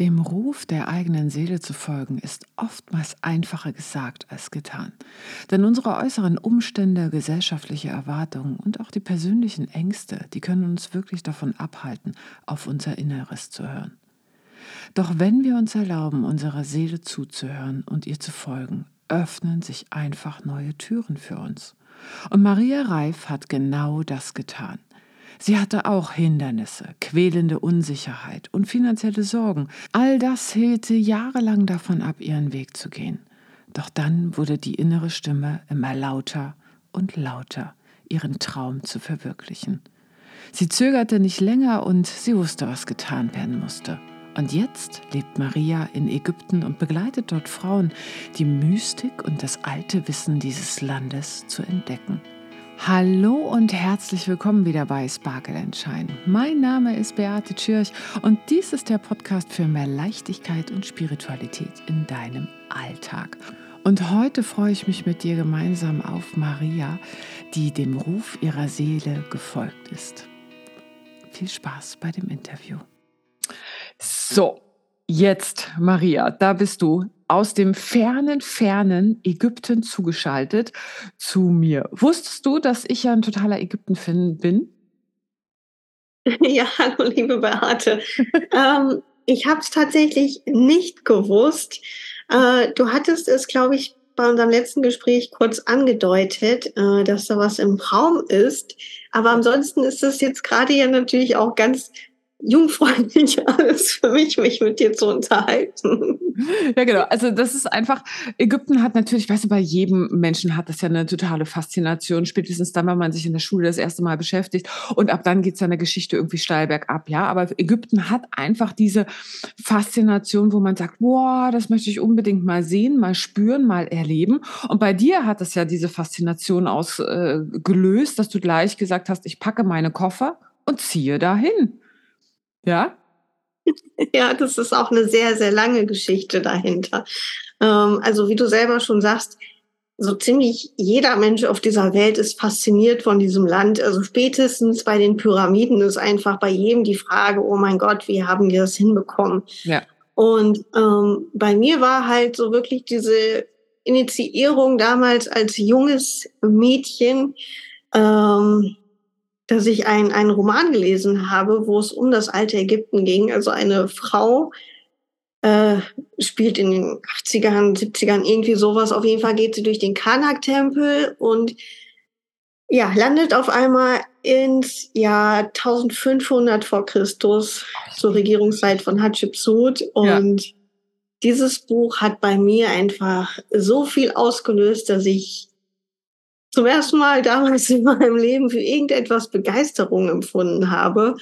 Dem Ruf der eigenen Seele zu folgen ist oftmals einfacher gesagt als getan. Denn unsere äußeren Umstände, gesellschaftliche Erwartungen und auch die persönlichen Ängste, die können uns wirklich davon abhalten, auf unser Inneres zu hören. Doch wenn wir uns erlauben, unserer Seele zuzuhören und ihr zu folgen, öffnen sich einfach neue Türen für uns. Und Maria Reif hat genau das getan. Sie hatte auch Hindernisse, quälende Unsicherheit und finanzielle Sorgen. All das hielt sie jahrelang davon ab, ihren Weg zu gehen. Doch dann wurde die innere Stimme immer lauter und lauter, ihren Traum zu verwirklichen. Sie zögerte nicht länger und sie wusste, was getan werden musste. Und jetzt lebt Maria in Ägypten und begleitet dort Frauen, die Mystik und das alte Wissen dieses Landes zu entdecken. Hallo und herzlich willkommen wieder bei Sparkle Shine. Mein Name ist Beate Tschirch und dies ist der Podcast für mehr Leichtigkeit und Spiritualität in deinem Alltag. Und heute freue ich mich mit dir gemeinsam auf Maria, die dem Ruf ihrer Seele gefolgt ist. Viel Spaß bei dem Interview. So, jetzt, Maria, da bist du aus dem fernen, fernen Ägypten zugeschaltet zu mir. Wusstest du, dass ich ja ein totaler Ägypten-Fan bin? Ja, hallo, liebe Beate. ähm, ich habe es tatsächlich nicht gewusst. Äh, du hattest es, glaube ich, bei unserem letzten Gespräch kurz angedeutet, äh, dass da was im Raum ist. Aber ansonsten ist es jetzt gerade ja natürlich auch ganz jungfräulich alles für mich, mich mit dir zu unterhalten. Ja, genau. Also das ist einfach, Ägypten hat natürlich, weißt du, bei jedem Menschen hat das ja eine totale Faszination, spätestens dann, wenn man sich in der Schule das erste Mal beschäftigt und ab dann geht seine Geschichte irgendwie steil bergab, ja. Aber Ägypten hat einfach diese Faszination, wo man sagt, boah, das möchte ich unbedingt mal sehen, mal spüren, mal erleben. Und bei dir hat es ja diese Faszination ausgelöst, äh, dass du gleich gesagt hast, ich packe meine Koffer und ziehe dahin. Ja? Ja, das ist auch eine sehr, sehr lange Geschichte dahinter. Ähm, also wie du selber schon sagst, so ziemlich jeder Mensch auf dieser Welt ist fasziniert von diesem Land. Also spätestens bei den Pyramiden ist einfach bei jedem die Frage, oh mein Gott, wie haben die das hinbekommen? Ja. Und ähm, bei mir war halt so wirklich diese Initiierung damals als junges Mädchen, ähm, dass ich ein, einen Roman gelesen habe, wo es um das alte Ägypten ging. Also eine Frau äh, spielt in den 80ern, 70ern irgendwie sowas. Auf jeden Fall geht sie durch den Karnak-Tempel und ja, landet auf einmal ins Jahr 1500 vor Christus zur Regierungszeit von Hatschepsut und ja. dieses Buch hat bei mir einfach so viel ausgelöst, dass ich zum ersten Mal damals in meinem Leben für irgendetwas Begeisterung empfunden habe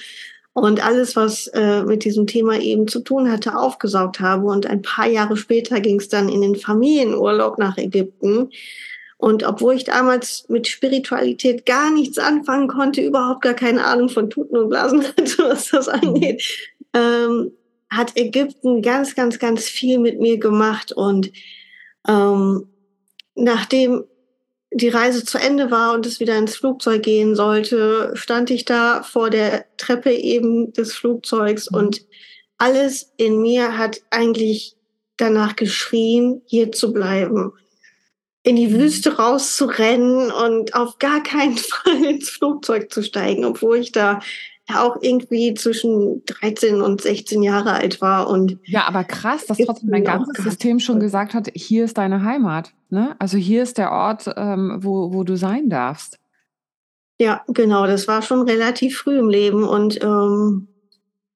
und alles, was äh, mit diesem Thema eben zu tun hatte, aufgesaugt habe. Und ein paar Jahre später ging es dann in den Familienurlaub nach Ägypten. Und obwohl ich damals mit Spiritualität gar nichts anfangen konnte, überhaupt gar keine Ahnung von Tuten und Blasen hatte, was das angeht, ähm, hat Ägypten ganz, ganz, ganz viel mit mir gemacht. Und ähm, nachdem die Reise zu Ende war und es wieder ins Flugzeug gehen sollte, stand ich da vor der Treppe eben des Flugzeugs mhm. und alles in mir hat eigentlich danach geschrien, hier zu bleiben, in die mhm. Wüste rauszurennen und auf gar keinen Fall ins Flugzeug zu steigen, obwohl ich da auch irgendwie zwischen 13 und 16 Jahre alt war. Und ja, aber krass, dass trotzdem mein ganzes System schon gesagt hat, hier ist deine Heimat. Ne? Also hier ist der Ort, ähm, wo, wo du sein darfst. Ja, genau, das war schon relativ früh im Leben. Und ähm,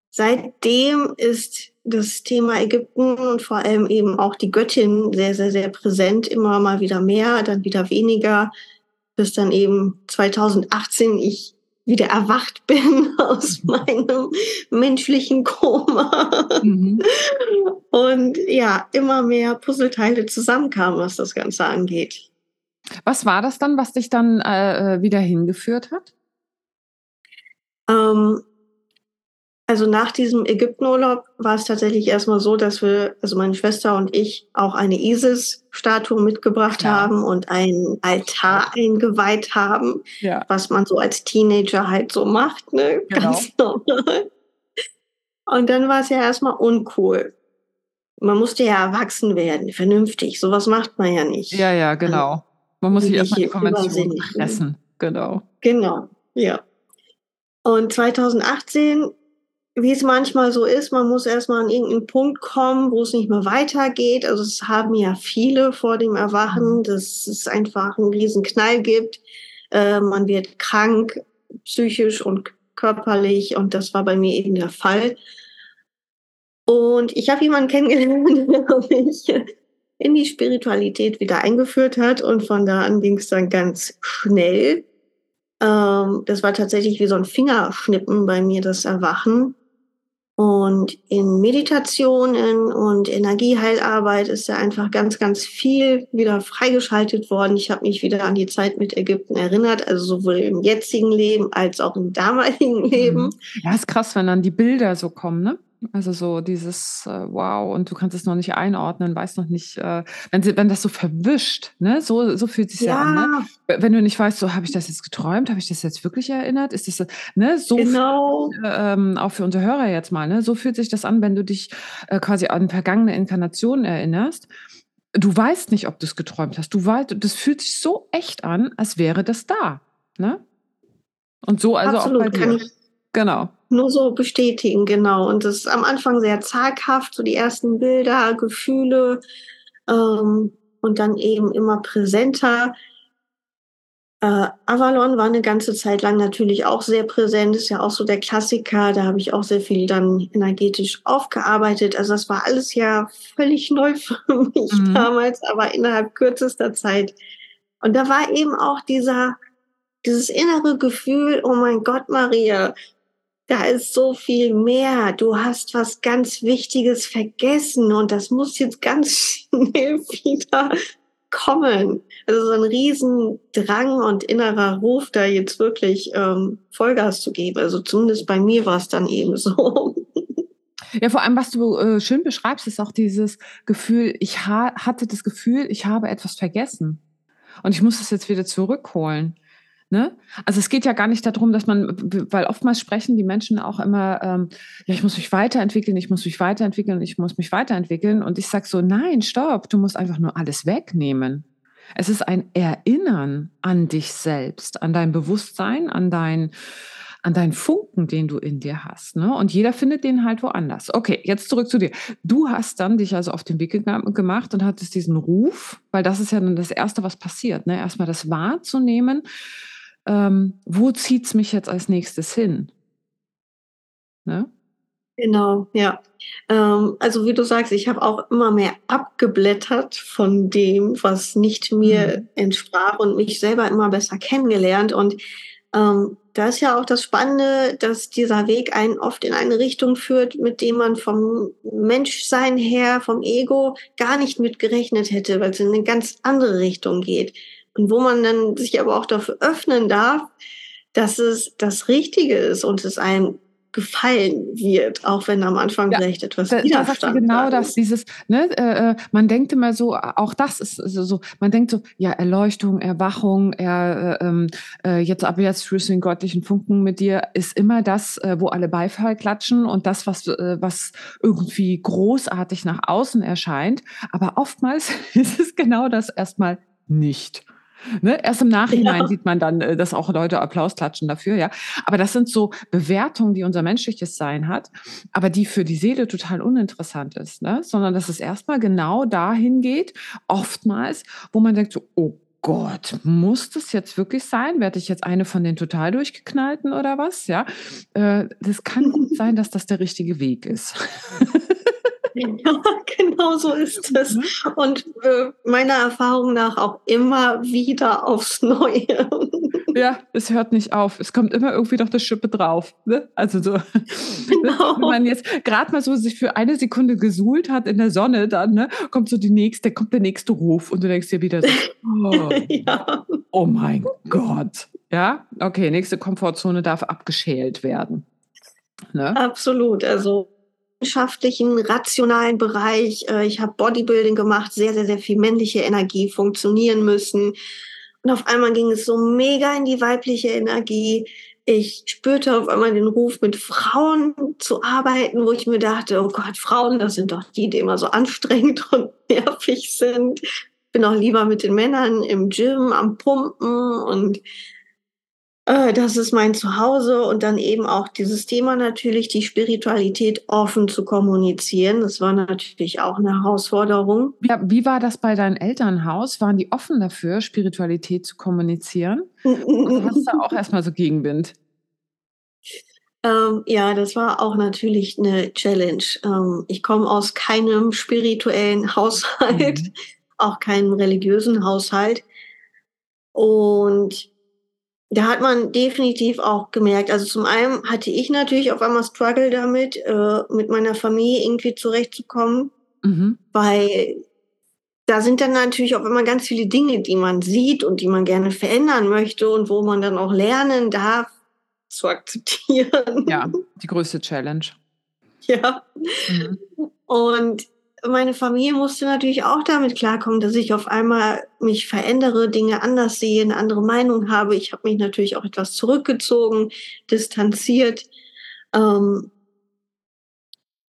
seitdem ist das Thema Ägypten und vor allem eben auch die Göttin sehr, sehr, sehr präsent. Immer mal wieder mehr, dann wieder weniger, bis dann eben 2018 ich wieder erwacht bin aus meinem menschlichen Koma. Mhm. Und ja, immer mehr Puzzleteile zusammenkamen, was das Ganze angeht. Was war das dann, was dich dann äh, äh wieder hingeführt hat? Ähm, also nach diesem Ägyptenurlaub war es tatsächlich erstmal so, dass wir, also meine Schwester und ich, auch eine Isis-Statue mitgebracht ja. haben und einen Altar eingeweiht haben, ja. was man so als Teenager halt so macht, ne? Genau. Ganz normal. Und dann war es ja erstmal uncool. Man musste ja erwachsen werden, vernünftig. Sowas macht man ja nicht. Ja, ja, genau. Man muss sich erstmal die Konvention pressen. Genau. Genau, ja. Und 2018, wie es manchmal so ist, man muss erstmal an irgendeinen Punkt kommen, wo es nicht mehr weitergeht. Also es haben ja viele vor dem Erwachen, mhm. dass es einfach einen riesen Knall gibt. Äh, man wird krank, psychisch und körperlich und das war bei mir eben der Fall. Und ich habe jemanden kennengelernt, der mich in die Spiritualität wieder eingeführt hat und von da an ging es dann ganz schnell. Ähm, das war tatsächlich wie so ein Fingerschnippen bei mir, das Erwachen. Und in Meditationen und Energieheilarbeit ist ja einfach ganz, ganz viel wieder freigeschaltet worden. Ich habe mich wieder an die Zeit mit Ägypten erinnert, also sowohl im jetzigen Leben als auch im damaligen mhm. Leben. Ja, ist krass, wenn dann die Bilder so kommen, ne? Also so dieses äh, Wow und du kannst es noch nicht einordnen, weißt noch nicht, äh, wenn, wenn das so verwischt, ne? so, so fühlt sich ja. ja an. Ne? Wenn du nicht weißt, so habe ich das jetzt geträumt, habe ich das jetzt wirklich erinnert, ist das ne? so genau. Viel, ähm, auch für unsere Hörer jetzt mal, ne? so fühlt sich das an, wenn du dich äh, quasi an vergangene Inkarnationen erinnerst. Du weißt nicht, ob du es geträumt hast. Du weißt, das fühlt sich so echt an, als wäre das da. Ne? Und so also Absolut, auch bei dir. Genau nur so bestätigen, genau. Und das ist am Anfang sehr zaghaft, so die ersten Bilder, Gefühle ähm, und dann eben immer präsenter. Äh, Avalon war eine ganze Zeit lang natürlich auch sehr präsent, ist ja auch so der Klassiker. Da habe ich auch sehr viel dann energetisch aufgearbeitet. Also das war alles ja völlig neu für mich mhm. damals, aber innerhalb kürzester Zeit. Und da war eben auch dieser, dieses innere Gefühl, oh mein Gott, Maria, da ist so viel mehr. Du hast was ganz Wichtiges vergessen und das muss jetzt ganz schnell wieder kommen. Also so ein Riesendrang und innerer Ruf, da jetzt wirklich ähm, Vollgas zu geben. Also zumindest bei mir war es dann eben so. Ja, vor allem, was du äh, schön beschreibst, ist auch dieses Gefühl, ich ha hatte das Gefühl, ich habe etwas vergessen. Und ich muss es jetzt wieder zurückholen. Ne? Also es geht ja gar nicht darum, dass man, weil oftmals sprechen die Menschen auch immer, ähm, ja, ich muss mich weiterentwickeln, ich muss mich weiterentwickeln, ich muss mich weiterentwickeln. Und ich sage so, nein, stopp, du musst einfach nur alles wegnehmen. Es ist ein Erinnern an dich selbst, an dein Bewusstsein, an dein, an deinen Funken, den du in dir hast. Ne? Und jeder findet den halt woanders. Okay, jetzt zurück zu dir. Du hast dann dich also auf den Weg gemacht und hattest diesen Ruf, weil das ist ja dann das Erste, was passiert. Ne? Erstmal das wahrzunehmen ähm, wo zieht es mich jetzt als nächstes hin? Ne? Genau, ja. Ähm, also wie du sagst, ich habe auch immer mehr abgeblättert von dem, was nicht mir mhm. entsprach und mich selber immer besser kennengelernt. Und ähm, da ist ja auch das Spannende, dass dieser Weg einen oft in eine Richtung führt, mit dem man vom Menschsein her, vom Ego gar nicht mitgerechnet hätte, weil es in eine ganz andere Richtung geht. Und wo man dann sich aber auch dafür öffnen darf, dass es das Richtige ist und es einem gefallen wird, auch wenn am Anfang ja, vielleicht etwas da, Widerstand da genau das, dieses, ne, äh, äh, man denkt immer so, auch das ist so, man denkt so, ja, Erleuchtung, Erwachung, er, äh, ähm, äh, jetzt aber jetzt führst du den göttlichen Funken mit dir, ist immer das, äh, wo alle Beifall klatschen und das, was, äh, was irgendwie großartig nach außen erscheint, aber oftmals ist es genau das erstmal nicht. Ne? Erst im Nachhinein ja. sieht man dann, äh, dass auch Leute Applaus klatschen dafür, ja. Aber das sind so Bewertungen, die unser menschliches Sein hat, aber die für die Seele total uninteressant ist, ne? sondern dass es erstmal genau dahin geht, oftmals, wo man denkt so, oh Gott, muss das jetzt wirklich sein? Werde ich jetzt eine von den total durchgeknallten oder was? Ja, äh, das kann gut sein, dass das der richtige Weg ist. Ja, genau so ist es. Mhm. Und äh, meiner Erfahrung nach auch immer wieder aufs Neue. Ja, es hört nicht auf. Es kommt immer irgendwie noch das Schippe drauf. Ne? Also so, genau. wenn man jetzt gerade mal so sich für eine Sekunde gesuhlt hat in der Sonne, dann ne, kommt so die nächste, kommt der nächste Ruf und du denkst dir wieder so, oh, ja. oh mein Gott. Ja, okay, nächste Komfortzone darf abgeschält werden. Ne? Absolut. Also wissenschaftlichen, rationalen Bereich. Äh, ich habe Bodybuilding gemacht, sehr, sehr, sehr viel männliche Energie funktionieren müssen. Und auf einmal ging es so mega in die weibliche Energie. Ich spürte auf einmal den Ruf, mit Frauen zu arbeiten, wo ich mir dachte, oh Gott, Frauen, das sind doch die, die immer so anstrengend und nervig sind. Bin auch lieber mit den Männern im Gym am Pumpen und äh, das ist mein Zuhause und dann eben auch dieses Thema natürlich, die Spiritualität offen zu kommunizieren. Das war natürlich auch eine Herausforderung. Ja, wie war das bei deinem Elternhaus? Waren die offen dafür, Spiritualität zu kommunizieren? Oder hast du auch erstmal so Gegenwind? Ähm, ja, das war auch natürlich eine Challenge. Ähm, ich komme aus keinem spirituellen Haushalt, mhm. auch keinem religiösen Haushalt. Und da hat man definitiv auch gemerkt, also zum einen hatte ich natürlich auf einmal Struggle damit, äh, mit meiner Familie irgendwie zurechtzukommen, mhm. weil da sind dann natürlich auch immer ganz viele Dinge, die man sieht und die man gerne verändern möchte und wo man dann auch lernen darf, zu akzeptieren. Ja, die größte Challenge. Ja. Mhm. Und meine Familie musste natürlich auch damit klarkommen, dass ich auf einmal mich verändere, Dinge anders sehe, eine andere Meinung habe. Ich habe mich natürlich auch etwas zurückgezogen, distanziert. Ähm,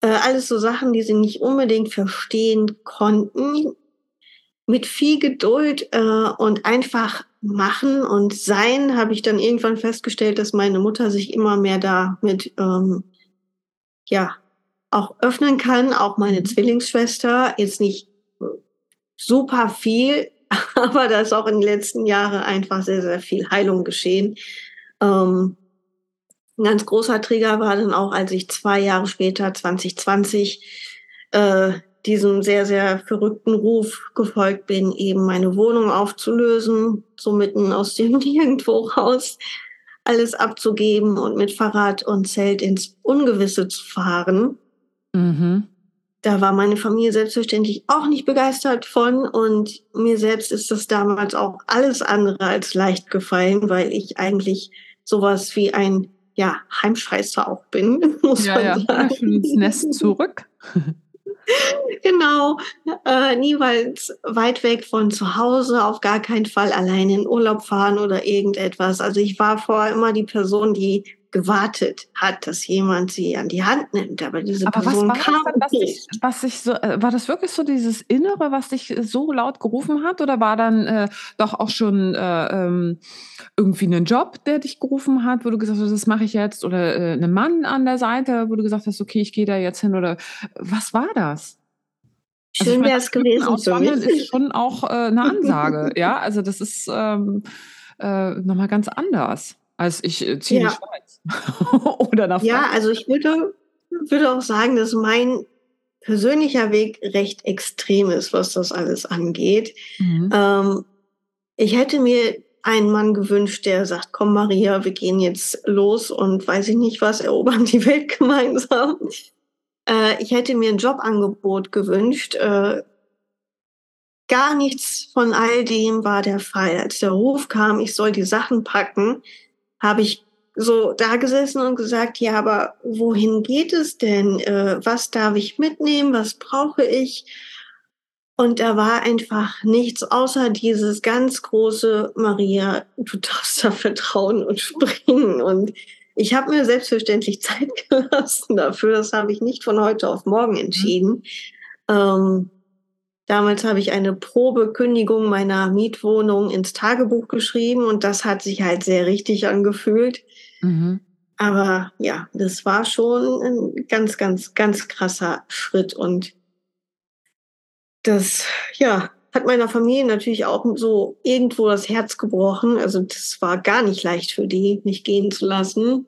äh, alles so Sachen, die sie nicht unbedingt verstehen konnten. Mit viel Geduld äh, und einfach machen und sein, habe ich dann irgendwann festgestellt, dass meine Mutter sich immer mehr damit ähm, ja, auch öffnen kann, auch meine mhm. Zwillingsschwester, jetzt nicht super viel, aber da ist auch in den letzten Jahren einfach sehr, sehr viel Heilung geschehen. Ähm, ein ganz großer Trigger war dann auch, als ich zwei Jahre später, 2020, äh, diesem sehr, sehr verrückten Ruf gefolgt bin, eben meine Wohnung aufzulösen, so mitten aus dem Nirgendwo raus, alles abzugeben und mit Fahrrad und Zelt ins Ungewisse zu fahren. Mhm. Da war meine Familie selbstverständlich auch nicht begeistert von und mir selbst ist das damals auch alles andere als leicht gefallen, weil ich eigentlich sowas wie ein ja, Heimscheißer auch bin, muss ja, man ja. sagen. Ja, ins Nest zurück. genau, äh, niemals weit weg von zu Hause, auf gar keinen Fall allein in Urlaub fahren oder irgendetwas. Also ich war vorher immer die Person, die gewartet hat, dass jemand sie an die Hand nimmt. Aber diese Aber Person was kam das, was nicht. Dich, was dich so, äh, war das wirklich so dieses Innere, was dich so laut gerufen hat? Oder war dann äh, doch auch schon äh, ähm, irgendwie ein Job, der dich gerufen hat, wo du gesagt hast, das mache ich jetzt? Oder äh, ein Mann an der Seite, wo du gesagt hast, okay, ich gehe da jetzt hin? Oder was war das? Also Schön also wäre es gewesen für mich. ist schon auch äh, eine Ansage, ja. Also das ist ähm, äh, nochmal ganz anders als ich äh, ziehe ja. in die Schweiz oder nach Ja, also ich würde, würde auch sagen, dass mein persönlicher Weg recht extrem ist, was das alles angeht. Mhm. Ähm, ich hätte mir einen Mann gewünscht, der sagt, komm Maria, wir gehen jetzt los und weiß ich nicht was, erobern die Welt gemeinsam. Äh, ich hätte mir ein Jobangebot gewünscht. Äh, gar nichts von all dem war der Fall. Als der Ruf kam, ich soll die Sachen packen, habe ich so da gesessen und gesagt, ja, aber wohin geht es denn? Äh, was darf ich mitnehmen? Was brauche ich? Und da war einfach nichts außer dieses ganz große Maria, du darfst da vertrauen und springen. Und ich habe mir selbstverständlich Zeit gelassen dafür. Das habe ich nicht von heute auf morgen mhm. entschieden. Ähm, Damals habe ich eine Probekündigung meiner Mietwohnung ins Tagebuch geschrieben und das hat sich halt sehr richtig angefühlt. Mhm. Aber ja, das war schon ein ganz, ganz, ganz krasser Schritt und das, ja, hat meiner Familie natürlich auch so irgendwo das Herz gebrochen. Also das war gar nicht leicht für die, mich gehen zu lassen.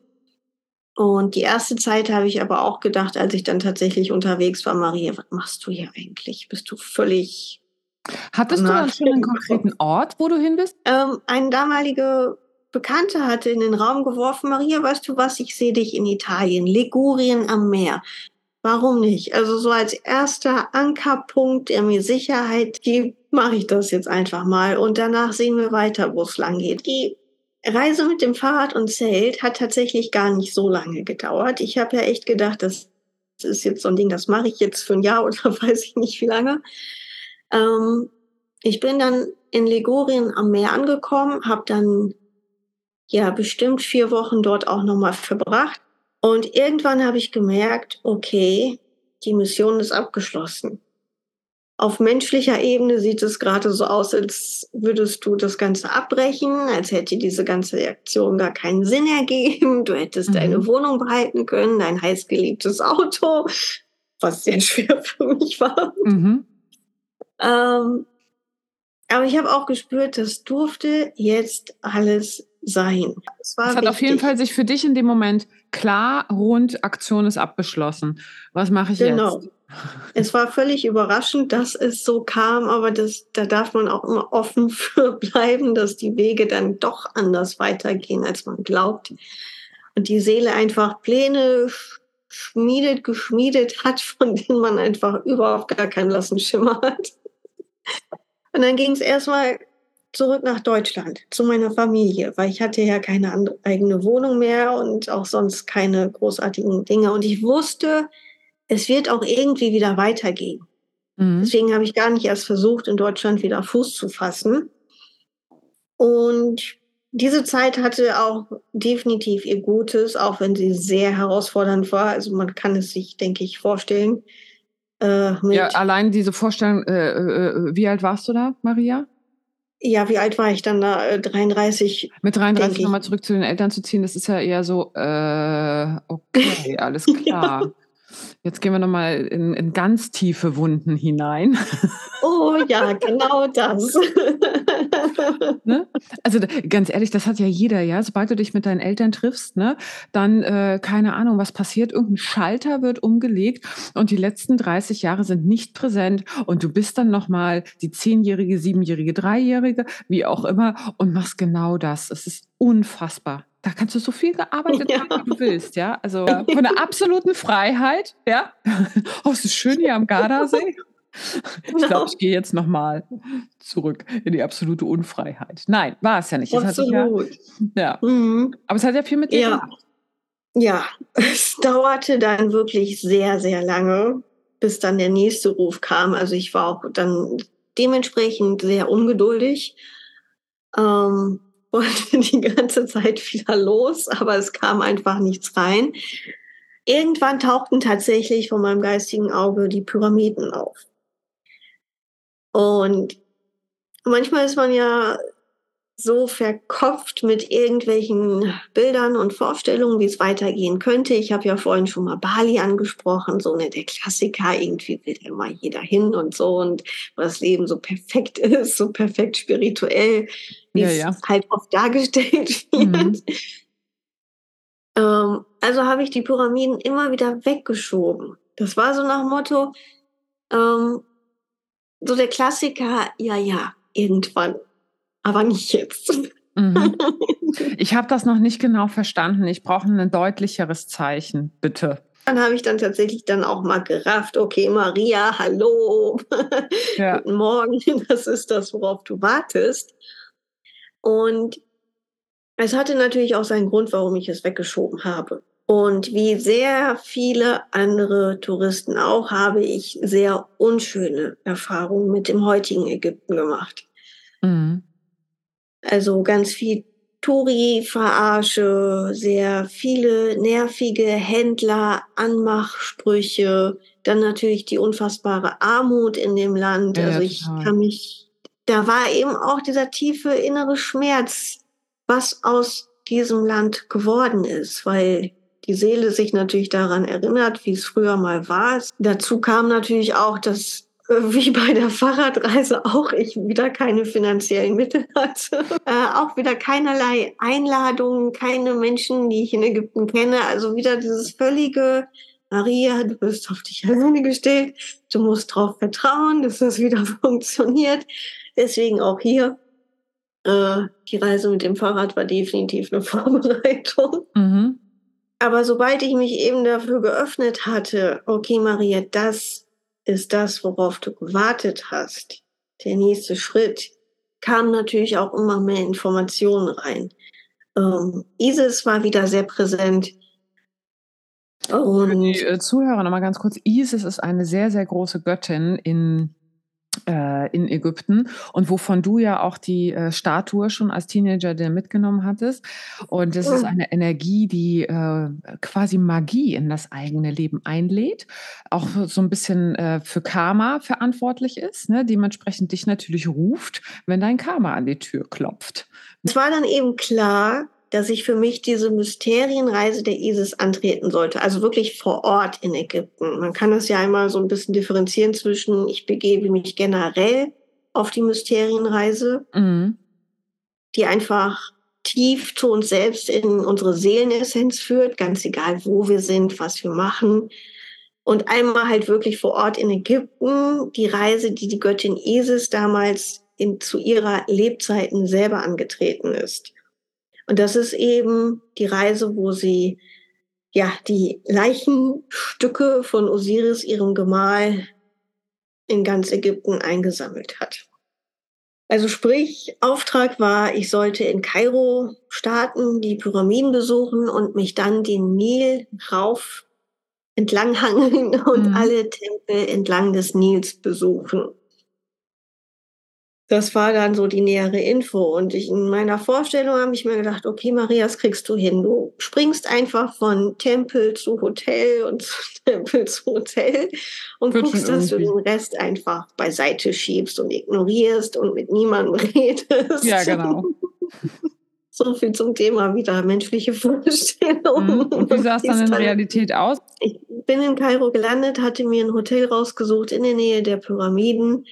Und die erste Zeit habe ich aber auch gedacht, als ich dann tatsächlich unterwegs war, Maria, was machst du hier eigentlich? Bist du völlig. Hattest du dann schon einen konkreten Ort, wo du hin bist? Ähm, eine damalige Bekannte hatte in den Raum geworfen, Maria, weißt du was, ich sehe dich in Italien, Ligurien am Meer. Warum nicht? Also so als erster Ankerpunkt, der mir Sicherheit gibt, mache ich das jetzt einfach mal. Und danach sehen wir weiter, wo es lang geht. Die Reise mit dem Fahrrad und Zelt hat tatsächlich gar nicht so lange gedauert. Ich habe ja echt gedacht, das ist jetzt so ein Ding, das mache ich jetzt für ein Jahr oder weiß ich nicht wie lange. Ähm, ich bin dann in Ligurien am Meer angekommen, habe dann ja bestimmt vier Wochen dort auch nochmal verbracht. Und irgendwann habe ich gemerkt, okay, die Mission ist abgeschlossen. Auf menschlicher Ebene sieht es gerade so aus, als würdest du das Ganze abbrechen, als hätte diese ganze Aktion gar keinen Sinn ergeben. Du hättest mhm. deine Wohnung behalten können, dein heißgeliebtes Auto, was sehr schwer für mich war. Mhm. Ähm, aber ich habe auch gespürt, das durfte jetzt alles sein. Es, es hat wichtig. auf jeden Fall sich für dich in dem Moment klar, rund, Aktion ist abgeschlossen. Was mache ich genau. jetzt? Es war völlig überraschend, dass es so kam, aber das, da darf man auch immer offen für bleiben, dass die Wege dann doch anders weitergehen, als man glaubt. Und die Seele einfach Pläne schmiedet, geschmiedet hat, von denen man einfach überhaupt gar keinen lassen Schimmer hat. Und dann ging es erstmal zurück nach Deutschland zu meiner Familie, weil ich hatte ja keine andere, eigene Wohnung mehr und auch sonst keine großartigen Dinge. Und ich wusste, es wird auch irgendwie wieder weitergehen. Mhm. Deswegen habe ich gar nicht erst versucht, in Deutschland wieder Fuß zu fassen. Und diese Zeit hatte auch definitiv ihr Gutes, auch wenn sie sehr herausfordernd war. Also man kann es sich, denke ich, vorstellen. Äh, ja, allein diese Vorstellung, äh, äh, wie alt warst du da, Maria? Ja, wie alt war ich dann da? 33. Äh, Mit 33 nochmal zurück zu den Eltern zu ziehen, das ist ja eher so, äh, okay, alles klar. Jetzt gehen wir nochmal in, in ganz tiefe Wunden hinein. Oh ja, genau das. ne? Also ganz ehrlich, das hat ja jeder, ja. Sobald du dich mit deinen Eltern triffst, ne, dann äh, keine Ahnung, was passiert. Irgendein Schalter wird umgelegt und die letzten 30 Jahre sind nicht präsent und du bist dann nochmal die zehnjährige, siebenjährige, dreijährige, wie auch immer und machst genau das. Es ist unfassbar da kannst du so viel gearbeitet ja. haben, wie du willst, ja. Also von der absoluten Freiheit, ja. Oh, es ist schön hier am Gardasee. Ich glaube, genau. ich gehe jetzt nochmal zurück in die absolute Unfreiheit. Nein, war es ja nicht. Absolut. Ja, ja. Mhm. Aber es hat ja viel mit dir ja. gemacht. Ja, es dauerte dann wirklich sehr, sehr lange, bis dann der nächste Ruf kam. Also ich war auch dann dementsprechend sehr ungeduldig. Ähm, wollte die ganze Zeit wieder los, aber es kam einfach nichts rein. Irgendwann tauchten tatsächlich von meinem geistigen Auge die Pyramiden auf. Und manchmal ist man ja so verkopft mit irgendwelchen Bildern und Vorstellungen, wie es weitergehen könnte. Ich habe ja vorhin schon mal Bali angesprochen, so ne, der Klassiker, irgendwie will immer jeder hin und so und wo das Leben so perfekt ist, so perfekt spirituell, wie ja, ja. es halt oft dargestellt wird. Mhm. Ähm, also habe ich die Pyramiden immer wieder weggeschoben. Das war so nach Motto, ähm, so der Klassiker, ja, ja, irgendwann aber nicht jetzt. Mhm. Ich habe das noch nicht genau verstanden. Ich brauche ein deutlicheres Zeichen, bitte. Dann habe ich dann tatsächlich dann auch mal gerafft, okay, Maria, hallo, ja. guten Morgen, das ist das, worauf du wartest. Und es hatte natürlich auch seinen Grund, warum ich es weggeschoben habe. Und wie sehr viele andere Touristen auch, habe ich sehr unschöne Erfahrungen mit dem heutigen Ägypten gemacht. Mhm. Also ganz viel Touri-Verarsche, sehr viele nervige Händler, Anmachsprüche, dann natürlich die unfassbare Armut in dem Land. Ja, also ich total. kann mich, da war eben auch dieser tiefe innere Schmerz, was aus diesem Land geworden ist, weil die Seele sich natürlich daran erinnert, wie es früher mal war. Dazu kam natürlich auch, dass wie bei der Fahrradreise auch ich wieder keine finanziellen Mittel hatte. Äh, auch wieder keinerlei Einladungen, keine Menschen, die ich in Ägypten kenne. Also wieder dieses völlige, Maria, du bist auf dich alleine gestellt. Du musst darauf vertrauen, dass das wieder funktioniert. Deswegen auch hier. Äh, die Reise mit dem Fahrrad war definitiv eine Vorbereitung. Mhm. Aber sobald ich mich eben dafür geöffnet hatte, okay, Maria, das ist das, worauf du gewartet hast. Der nächste Schritt kam natürlich auch immer mehr Informationen rein. Ähm, Isis war wieder sehr präsent. Und Für die äh, Zuhörer nochmal ganz kurz. Isis ist eine sehr, sehr große Göttin in in Ägypten und wovon du ja auch die äh, Statue schon als Teenager der mitgenommen hattest. Und das ist mhm. eine Energie, die äh, quasi Magie in das eigene Leben einlädt, auch so ein bisschen äh, für Karma verantwortlich ist, ne? dementsprechend dich natürlich ruft, wenn dein Karma an die Tür klopft. Es war dann eben klar, dass ich für mich diese Mysterienreise der Isis antreten sollte, also wirklich vor Ort in Ägypten. Man kann das ja einmal so ein bisschen differenzieren zwischen, ich begebe mich generell auf die Mysterienreise, mhm. die einfach tief zu uns selbst in unsere Seelenessenz führt, ganz egal, wo wir sind, was wir machen. Und einmal halt wirklich vor Ort in Ägypten, die Reise, die die Göttin Isis damals in, zu ihrer Lebzeiten selber angetreten ist. Und das ist eben die Reise, wo sie ja die Leichenstücke von Osiris, ihrem Gemahl, in ganz Ägypten eingesammelt hat. Also sprich, Auftrag war, ich sollte in Kairo starten, die Pyramiden besuchen und mich dann den Nil rauf entlanghangeln und mhm. alle Tempel entlang des Nils besuchen. Das war dann so die nähere Info. Und ich, in meiner Vorstellung habe ich mir gedacht, okay, Marias kriegst du hin. Du springst einfach von Tempel zu Hotel und zu Tempel zu Hotel und Wird guckst, dass du den Rest einfach beiseite schiebst und ignorierst und mit niemandem redest. Ja, genau. So viel zum Thema wieder menschliche Vorstellungen. Mhm. Und wie sah es dann in Realität aus? Ich bin in Kairo gelandet, hatte mir ein Hotel rausgesucht in der Nähe der Pyramiden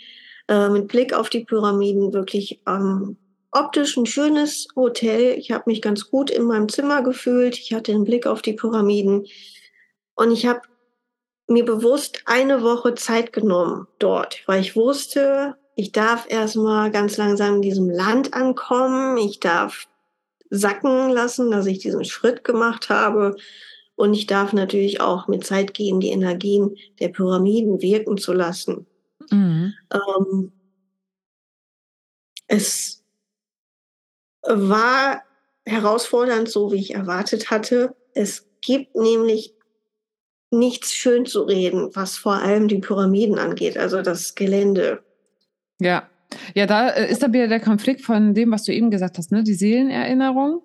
äh, mit Blick auf die Pyramiden wirklich ähm, optisch ein schönes Hotel. Ich habe mich ganz gut in meinem Zimmer gefühlt. Ich hatte einen Blick auf die Pyramiden und ich habe mir bewusst eine Woche Zeit genommen dort, weil ich wusste, ich darf erstmal ganz langsam in diesem Land ankommen. Ich darf sacken lassen, dass ich diesen Schritt gemacht habe. Und ich darf natürlich auch mit Zeit gehen, die Energien der Pyramiden wirken zu lassen. Mhm. Ähm, es war herausfordernd, so wie ich erwartet hatte. Es gibt nämlich nichts schön zu reden, was vor allem die Pyramiden angeht, also das Gelände. Ja, ja, da äh, ist da wieder der Konflikt von dem, was du eben gesagt hast, ne? Die Seelenerinnerung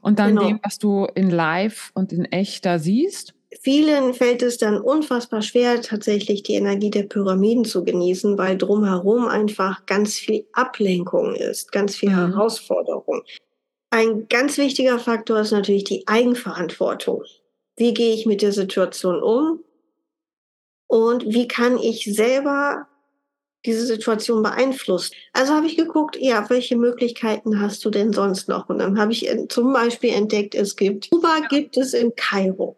und dann genau. dem, was du in Live und in echt da siehst vielen fällt es dann unfassbar schwer, tatsächlich die Energie der Pyramiden zu genießen, weil drumherum einfach ganz viel Ablenkung ist, ganz viel mhm. Herausforderung. Ein ganz wichtiger Faktor ist natürlich die Eigenverantwortung. Wie gehe ich mit der Situation um? Und wie kann ich selber diese Situation beeinflussen? Also habe ich geguckt, ja, welche Möglichkeiten hast du denn sonst noch? Und dann habe ich zum Beispiel entdeckt, es gibt, Kuba gibt es in Kairo.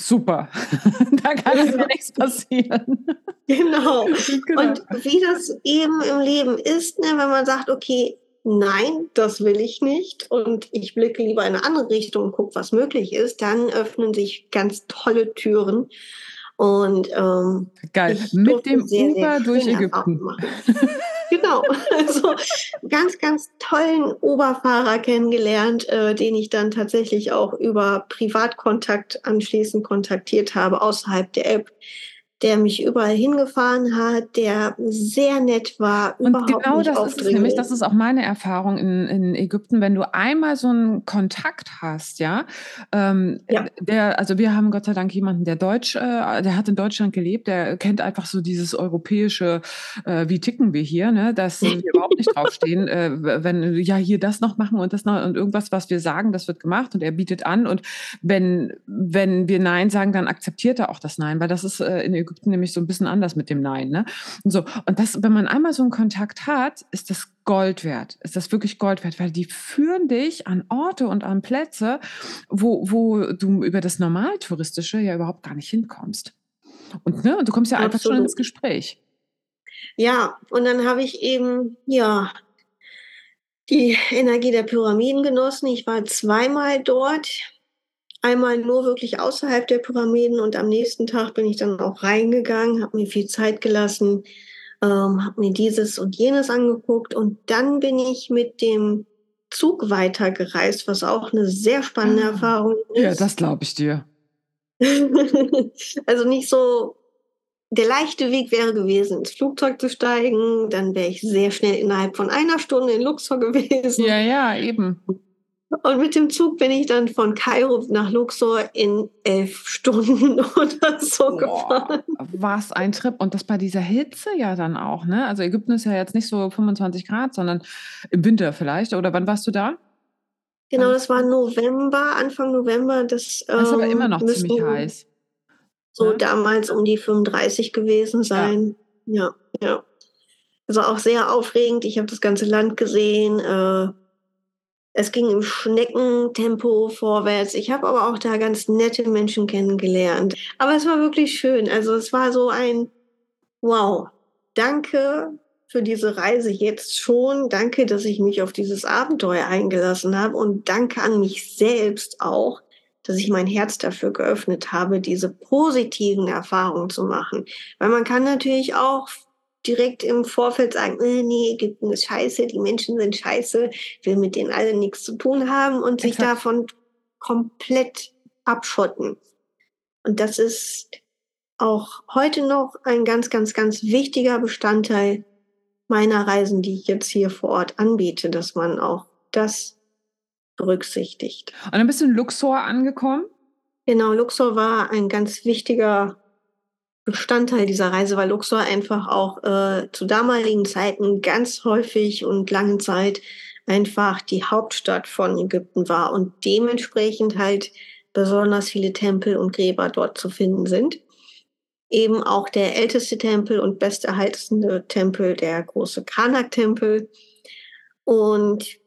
Super, da kann also, nichts passieren. Genau. genau. Und wie das eben im Leben ist, ne, wenn man sagt, okay, nein, das will ich nicht und ich blicke lieber in eine andere Richtung und gucke, was möglich ist, dann öffnen sich ganz tolle Türen. Und ähm, geil, mit dem sehr, Uber sehr durch Ägypten. genau, also ganz, ganz tollen Oberfahrer kennengelernt, äh, den ich dann tatsächlich auch über Privatkontakt anschließend kontaktiert habe außerhalb der App der mich überall hingefahren hat, der sehr nett war. Und genau das ist es nämlich, das ist auch meine Erfahrung in, in Ägypten, wenn du einmal so einen Kontakt hast, ja, ähm, ja. der, also wir haben Gott sei Dank jemanden, der Deutsch, äh, der hat in Deutschland gelebt, der kennt einfach so dieses europäische, äh, wie ticken wir hier, ne, dass wir überhaupt nicht draufstehen, äh, wenn, ja, hier das noch machen und das noch und irgendwas, was wir sagen, das wird gemacht und er bietet an und wenn, wenn wir Nein sagen, dann akzeptiert er auch das Nein, weil das ist äh, in Ägypten Ägypten nämlich so ein bisschen anders mit dem Nein. Ne? Und so. Und das, wenn man einmal so einen Kontakt hat, ist das Gold wert. Ist das wirklich Gold wert, weil die führen dich an Orte und an Plätze, wo, wo du über das Normaltouristische ja überhaupt gar nicht hinkommst. Und, ne, und du kommst ja Absolut. einfach schon ins Gespräch. Ja, und dann habe ich eben, ja, die Energie der Pyramiden genossen. Ich war zweimal dort einmal nur wirklich außerhalb der Pyramiden und am nächsten Tag bin ich dann auch reingegangen, habe mir viel Zeit gelassen, ähm, habe mir dieses und jenes angeguckt und dann bin ich mit dem Zug weitergereist, was auch eine sehr spannende ah. Erfahrung ist. Ja, das glaube ich dir. also nicht so der leichte Weg wäre gewesen, ins Flugzeug zu steigen. Dann wäre ich sehr schnell innerhalb von einer Stunde in Luxor gewesen. Ja, ja, eben. Und mit dem Zug bin ich dann von Kairo nach Luxor in elf Stunden oder so gefahren. War es ein Trip und das bei dieser Hitze ja dann auch, ne? Also Ägypten ist ja jetzt nicht so 25 Grad, sondern im Winter vielleicht. Oder wann warst du da? Genau, das war November, Anfang November. Das, das ist aber immer ähm, noch ziemlich heiß. So ja? damals um die 35 gewesen sein. Ja, ja. ja. Also auch sehr aufregend. Ich habe das ganze Land gesehen. Äh, es ging im Schneckentempo vorwärts. Ich habe aber auch da ganz nette Menschen kennengelernt. Aber es war wirklich schön. Also es war so ein Wow. Danke für diese Reise jetzt schon. Danke, dass ich mich auf dieses Abenteuer eingelassen habe und danke an mich selbst auch, dass ich mein Herz dafür geöffnet habe, diese positiven Erfahrungen zu machen. Weil man kann natürlich auch direkt im Vorfeld sagen, äh, nee, Ägypten ist scheiße, die Menschen sind scheiße, will mit denen alle nichts zu tun haben und sich Exakt. davon komplett abschotten. Und das ist auch heute noch ein ganz, ganz, ganz wichtiger Bestandteil meiner Reisen, die ich jetzt hier vor Ort anbiete, dass man auch das berücksichtigt. Und dann bist du in Luxor angekommen? Genau, Luxor war ein ganz wichtiger Bestandteil dieser Reise, weil Luxor einfach auch äh, zu damaligen Zeiten ganz häufig und lange Zeit einfach die Hauptstadt von Ägypten war und dementsprechend halt besonders viele Tempel und Gräber dort zu finden sind. Eben auch der älteste Tempel und besterhaltende Tempel, der große Karnak-Tempel. Und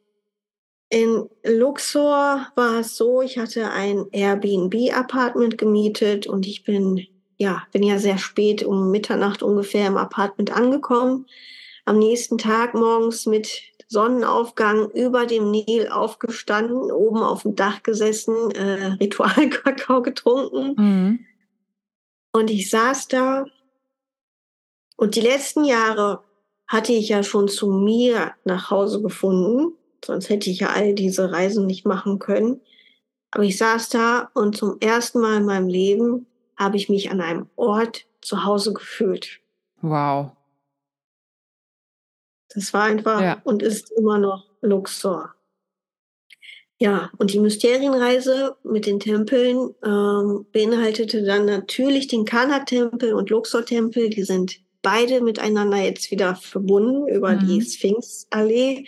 in Luxor war es so, ich hatte ein Airbnb-Apartment gemietet und ich bin ja, bin ja sehr spät um Mitternacht ungefähr im Apartment angekommen. Am nächsten Tag morgens mit Sonnenaufgang über dem Nil aufgestanden, oben auf dem Dach gesessen, äh, Ritualkakao getrunken. Mhm. Und ich saß da. Und die letzten Jahre hatte ich ja schon zu mir nach Hause gefunden. Sonst hätte ich ja all diese Reisen nicht machen können. Aber ich saß da und zum ersten Mal in meinem Leben habe ich mich an einem Ort zu Hause gefühlt. Wow. Das war einfach ja. und ist immer noch Luxor. Ja, und die Mysterienreise mit den Tempeln ähm, beinhaltete dann natürlich den Karnak-Tempel und Luxor-Tempel. Die sind beide miteinander jetzt wieder verbunden über mhm. die Sphinx-Allee.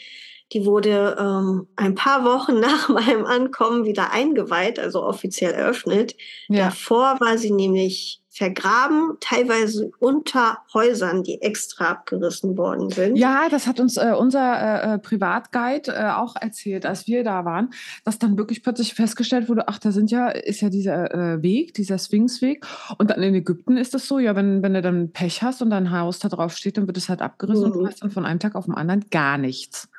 Die wurde ähm, ein paar Wochen nach meinem Ankommen wieder eingeweiht, also offiziell eröffnet. Ja. Davor war sie nämlich vergraben, teilweise unter Häusern, die extra abgerissen worden sind. Ja, das hat uns äh, unser äh, äh, Privatguide äh, auch erzählt, als wir da waren, dass dann wirklich plötzlich festgestellt wurde, ach, da sind ja, ist ja dieser äh, Weg, dieser Sphinxweg. Und dann in Ägypten ist es so, ja, wenn, wenn du dann Pech hast und dein Haus da drauf steht, dann wird es halt abgerissen mhm. und du hast dann von einem Tag auf den anderen gar nichts.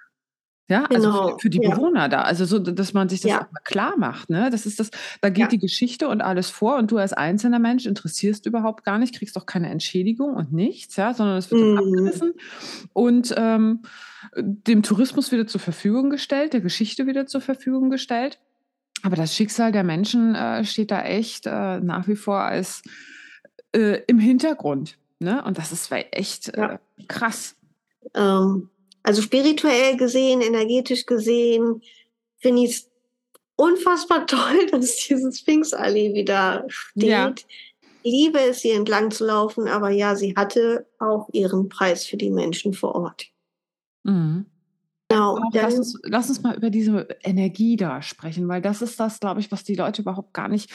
Ja, also genau. für, die ja. Bewohner da. Also so, dass man sich das ja. auch mal klar macht. Ne? Das ist das, da geht ja. die Geschichte und alles vor und du als einzelner Mensch interessierst überhaupt gar nicht, kriegst auch keine Entschädigung und nichts, ja, sondern es wird mhm. abgerissen und ähm, dem Tourismus wieder zur Verfügung gestellt, der Geschichte wieder zur Verfügung gestellt. Aber das Schicksal der Menschen äh, steht da echt äh, nach wie vor als äh, im Hintergrund. Ne? Und das ist echt äh, krass. Ähm, also spirituell gesehen, energetisch gesehen, finde ich es unfassbar toll, dass diese Sphinxallee wieder steht. Ja. Liebe es, hier entlang zu laufen, aber ja, sie hatte auch ihren Preis für die Menschen vor Ort. Mhm. Genau. Auch, lass, uns, lass, uns, mal über diese Energie da sprechen, weil das ist das, glaube ich, was die Leute überhaupt gar nicht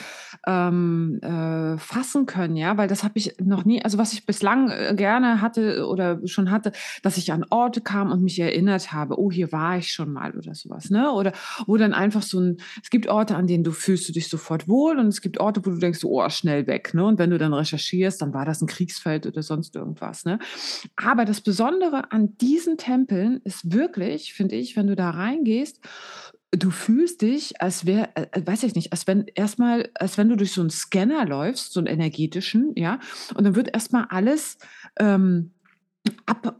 ähm, äh, fassen können, ja, weil das habe ich noch nie, also was ich bislang äh, gerne hatte oder schon hatte, dass ich an Orte kam und mich erinnert habe, oh, hier war ich schon mal oder sowas, ne? Oder wo dann einfach so ein, es gibt Orte, an denen du fühlst du dich sofort wohl und es gibt Orte, wo du denkst, oh, schnell weg, ne? Und wenn du dann recherchierst, dann war das ein Kriegsfeld oder sonst irgendwas, ne? Aber das Besondere an diesen Tempeln ist wirklich, finde ich, wenn du da reingehst, du fühlst dich, als wäre, äh, äh, weiß ich nicht, als wenn erstmal, als wenn du durch so einen Scanner läufst, so einen energetischen, ja, und dann wird erstmal alles ähm, ab,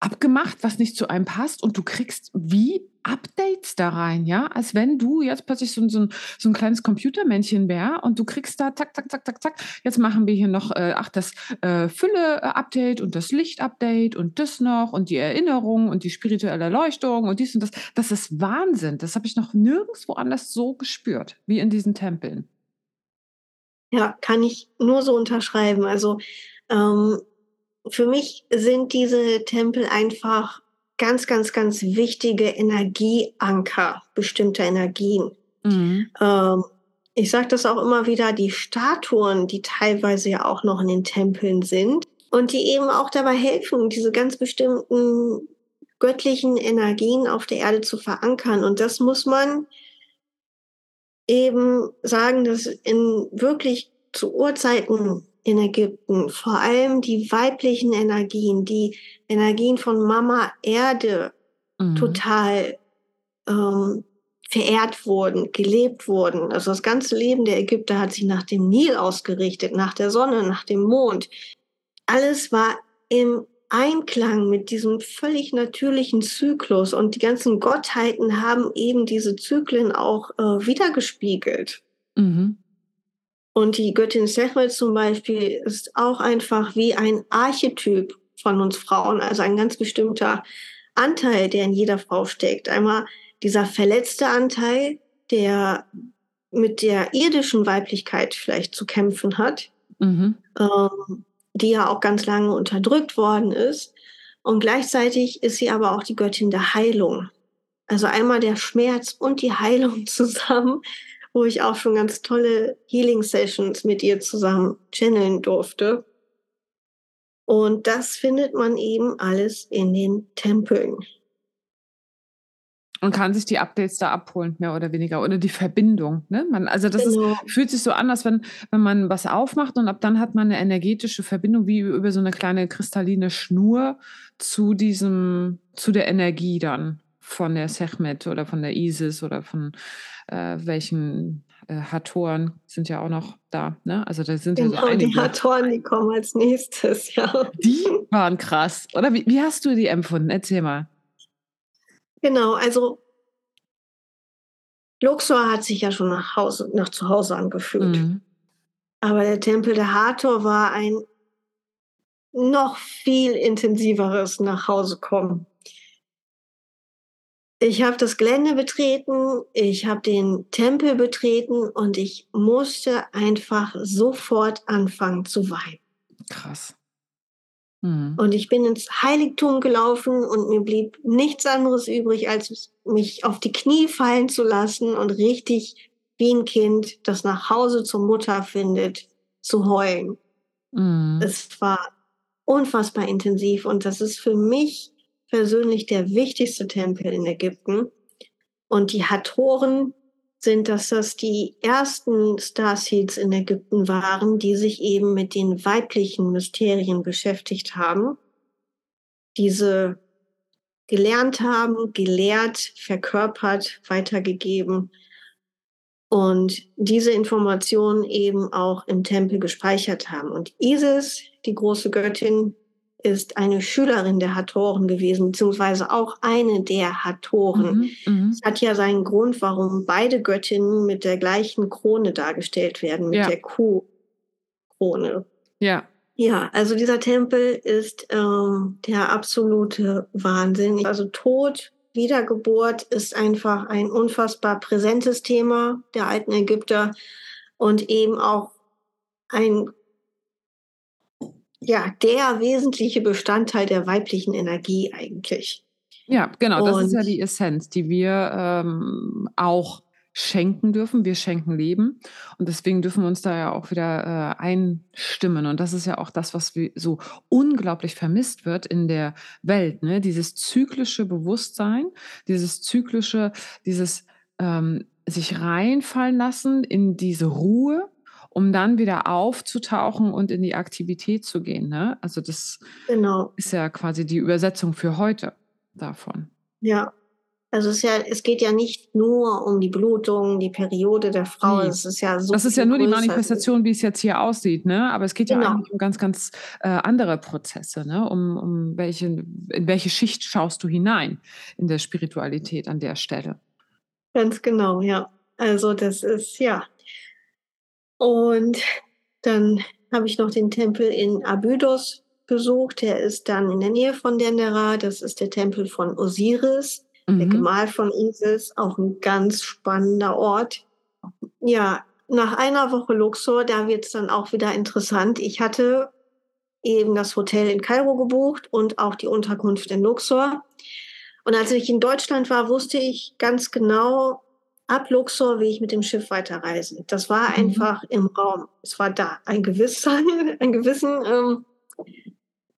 abgemacht, was nicht zu einem passt und du kriegst wie Updates da rein, ja, als wenn du jetzt plötzlich so, so, ein, so ein kleines Computermännchen wär und du kriegst da zack, zack, zack, zack, zack. Jetzt machen wir hier noch, äh, ach, das äh, Fülle-Update und das Licht-Update und das noch und die Erinnerung und die spirituelle Erleuchtung und dies und das. Das ist Wahnsinn. Das habe ich noch nirgendwo anders so gespürt wie in diesen Tempeln. Ja, kann ich nur so unterschreiben. Also ähm, für mich sind diese Tempel einfach ganz, ganz, ganz wichtige Energieanker bestimmter Energien. Mhm. Ähm, ich sage das auch immer wieder, die Statuen, die teilweise ja auch noch in den Tempeln sind und die eben auch dabei helfen, diese ganz bestimmten göttlichen Energien auf der Erde zu verankern. Und das muss man eben sagen, dass in wirklich zu Urzeiten in Ägypten, vor allem die weiblichen Energien, die Energien von Mama Erde mhm. total ähm, verehrt wurden, gelebt wurden. Also das ganze Leben der Ägypter hat sich nach dem Nil ausgerichtet, nach der Sonne, nach dem Mond. Alles war im Einklang mit diesem völlig natürlichen Zyklus und die ganzen Gottheiten haben eben diese Zyklen auch äh, wiedergespiegelt. Mhm. Und die Göttin Sekhmet zum Beispiel ist auch einfach wie ein Archetyp von uns Frauen, also ein ganz bestimmter Anteil, der in jeder Frau steckt. Einmal dieser verletzte Anteil, der mit der irdischen Weiblichkeit vielleicht zu kämpfen hat, mhm. ähm, die ja auch ganz lange unterdrückt worden ist. Und gleichzeitig ist sie aber auch die Göttin der Heilung. Also einmal der Schmerz und die Heilung zusammen wo ich auch schon ganz tolle Healing-Sessions mit ihr zusammen channeln durfte. Und das findet man eben alles in den Tempeln. Und kann sich die Updates da abholen, mehr oder weniger, oder die Verbindung. Ne? Man, also das genau. ist, fühlt sich so an, als wenn, wenn man was aufmacht und ab dann hat man eine energetische Verbindung, wie über so eine kleine kristalline Schnur zu diesem, zu der Energie dann von der Sechmet oder von der Isis oder von äh, welchen äh, Hatoren sind ja auch noch da. Ne? Also da sind genau, ja so einige. Die Hatoren, die kommen als nächstes, ja. Die waren krass. Oder wie, wie hast du die empfunden? Erzähl mal. Genau, also Luxor hat sich ja schon nach Hause, nach zu Hause angefühlt. Mhm. Aber der Tempel der Hathor war ein noch viel intensiveres nach Hause kommen. Ich habe das Gelände betreten, ich habe den Tempel betreten und ich musste einfach sofort anfangen zu weinen. Krass. Mhm. Und ich bin ins Heiligtum gelaufen und mir blieb nichts anderes übrig, als mich auf die Knie fallen zu lassen und richtig wie ein Kind, das nach Hause zur Mutter findet, zu heulen. Mhm. Es war unfassbar intensiv und das ist für mich persönlich der wichtigste Tempel in Ägypten. Und die Hatoren sind, dass das die ersten Starseeds in Ägypten waren, die sich eben mit den weiblichen Mysterien beschäftigt haben, diese gelernt haben, gelehrt, verkörpert, weitergegeben und diese Informationen eben auch im Tempel gespeichert haben. Und Isis, die große Göttin, ist eine Schülerin der Hatoren gewesen, beziehungsweise auch eine der Hatoren. Mhm, mhm, es hat ja seinen Grund, warum beide Göttinnen mit der gleichen Krone dargestellt werden, mit ja. der Kuhkrone. Ja. Ja, also dieser Tempel ist ähm, der absolute Wahnsinn. Also Tod, Wiedergeburt ist einfach ein unfassbar präsentes Thema der alten Ägypter und eben auch ein ja, der wesentliche Bestandteil der weiblichen Energie eigentlich. Ja, genau, das ist ja die Essenz, die wir ähm, auch schenken dürfen. Wir schenken Leben und deswegen dürfen wir uns da ja auch wieder äh, einstimmen. Und das ist ja auch das, was so unglaublich vermisst wird in der Welt. Ne? Dieses zyklische Bewusstsein, dieses zyklische, dieses ähm, sich reinfallen lassen in diese Ruhe, um dann wieder aufzutauchen und in die Aktivität zu gehen. Ne? Also das genau. ist ja quasi die Übersetzung für heute davon. Ja, Also es, ist ja, es geht ja nicht nur um die Blutung, die Periode der Frau. Nee. Es ist ja so das ist ja nur die. Manifestation, wie es jetzt hier aussieht, ne? Aber es geht ja Genau. eigentlich um ganz, ganz äh, andere Prozesse, ne? Um, um welche, in welche Schicht schaust du hinein in der Spiritualität an der Stelle. Ganz genau, ja. Also das ist, ja. Und dann habe ich noch den Tempel in Abydos besucht. Der ist dann in der Nähe von Dendera. Das ist der Tempel von Osiris, der Mhm. Gemahl von Isis. Auch ein ganz spannender Ort. Ja, nach einer Woche Luxor, da wird es dann auch wieder interessant. Ich hatte eben das Hotel in Kairo gebucht und auch die Unterkunft in Luxor. Und als ich in Deutschland war, wusste ich ganz genau ab Luxor, wie ich mit dem Schiff weiterreise. Das war Mhm. einfach im Raum. Es war da ein Gewissheit, ein Gewissen, ähm,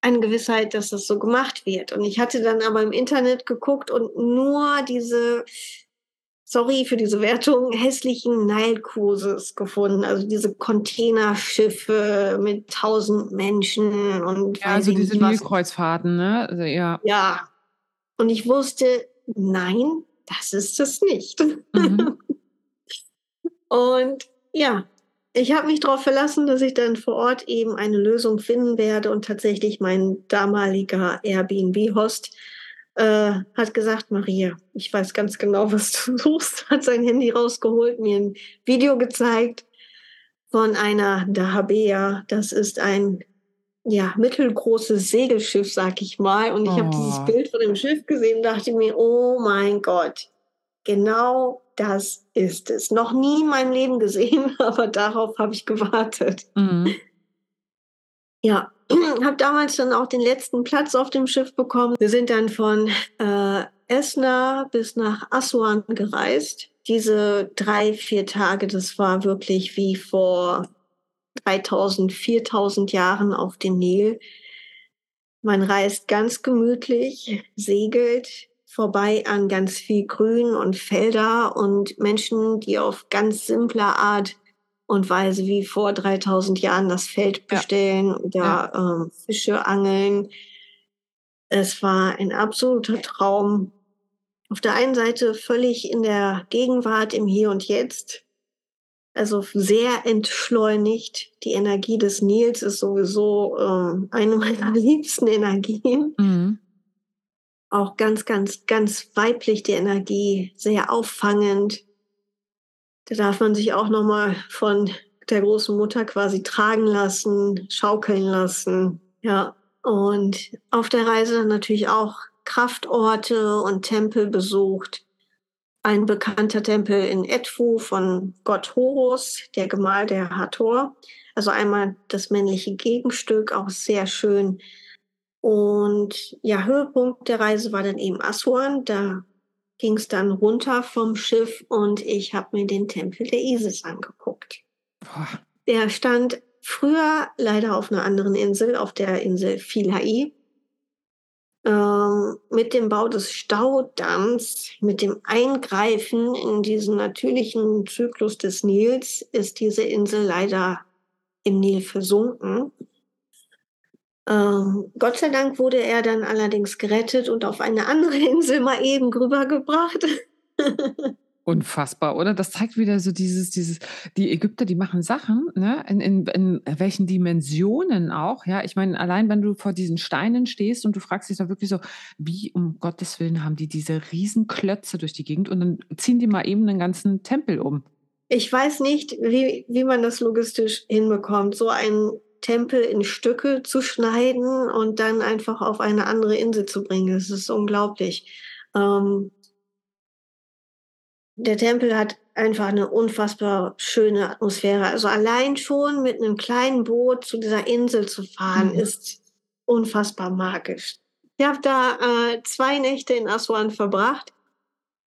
eine Gewissheit, dass das so gemacht wird. Und ich hatte dann aber im Internet geguckt und nur diese, sorry für diese Wertung, hässlichen Nile Cruises gefunden. Also diese Containerschiffe mit tausend Menschen und Ja, also diese. Nilkreuzfahrten, ne? Also, ja. Ja. Und ich wusste, nein, das ist es nicht. Mhm. Und ja, ich habe mich darauf verlassen, dass ich dann vor Ort eben eine Lösung finden werde. Und tatsächlich mein damaliger Airbnb-Host äh, hat gesagt, Maria, ich weiß ganz genau, was du suchst, hat sein Handy rausgeholt, mir ein Video gezeigt von einer Dahabea. Das ist ein ja, mittelgroßes Segelschiff, sag ich mal. Und ich habe dieses Oh. Bild von dem Schiff gesehen und dachte mir, oh mein Gott, genau das ist es. Noch nie in meinem Leben gesehen, aber darauf habe ich gewartet. Mhm. Ja, habe damals dann auch den letzten Platz auf dem Schiff bekommen. Wir sind dann von äh, Esna bis nach Aswan gereist. Diese drei, vier Tage, das war wirklich wie vor 3000, 4000 Jahren auf dem Nil. Man reist ganz gemütlich, segelt vorbei an ganz viel Grün und Felder und Menschen, die auf ganz simpler Art und Weise wie vor 3000 Jahren das Feld Ja. bestellen oder ähm, Fische angeln. Es war ein absoluter Traum. Auf der einen Seite völlig in der Gegenwart, im Hier und Jetzt. Also sehr entschleunigt. Die Energie des Nils ist sowieso ähm, eine meiner liebsten Energien. Mhm. Auch ganz, ganz, ganz weiblich die Energie, sehr auffangend. Da darf man sich auch nochmal von der großen Mutter quasi tragen lassen, schaukeln lassen. Ja, und auf der Reise dann natürlich auch Kraftorte und Tempel besucht. Ein bekannter Tempel in Edfu von Gott Horus, der Gemahl der Hathor. Also einmal das männliche Gegenstück, auch sehr schön. Und ja, Höhepunkt der Reise war dann eben Aswan. Da ging es dann runter vom Schiff und ich habe mir den Tempel der Isis angeguckt. Der stand früher leider auf einer anderen Insel, auf der Insel Philae. Ähm, mit dem Bau des Staudamms, mit dem Eingreifen in diesen natürlichen Zyklus des Nils, ist diese Insel leider im Nil versunken. Ähm, Gott sei Dank wurde er dann allerdings gerettet und auf eine andere Insel mal eben rübergebracht. Unfassbar, oder? Das zeigt wieder so dieses, dieses, die Ägypter, die machen Sachen, ne? In, in, in welchen Dimensionen auch, ja. Ich meine, allein wenn du vor diesen Steinen stehst und du fragst dich da wirklich so, wie um Gottes Willen haben die diese Riesenklötze durch die Gegend und dann ziehen die mal eben einen ganzen Tempel um. Ich weiß nicht, wie, wie man das logistisch hinbekommt, so einen Tempel in Stücke zu schneiden und dann einfach auf eine andere Insel zu bringen. Das ist unglaublich. Ähm, der Tempel hat einfach eine unfassbar schöne Atmosphäre. Also allein schon mit einem kleinen Boot zu dieser Insel zu fahren, Mhm. ist unfassbar magisch. Ich habe da äh, zwei Nächte in Aswan verbracht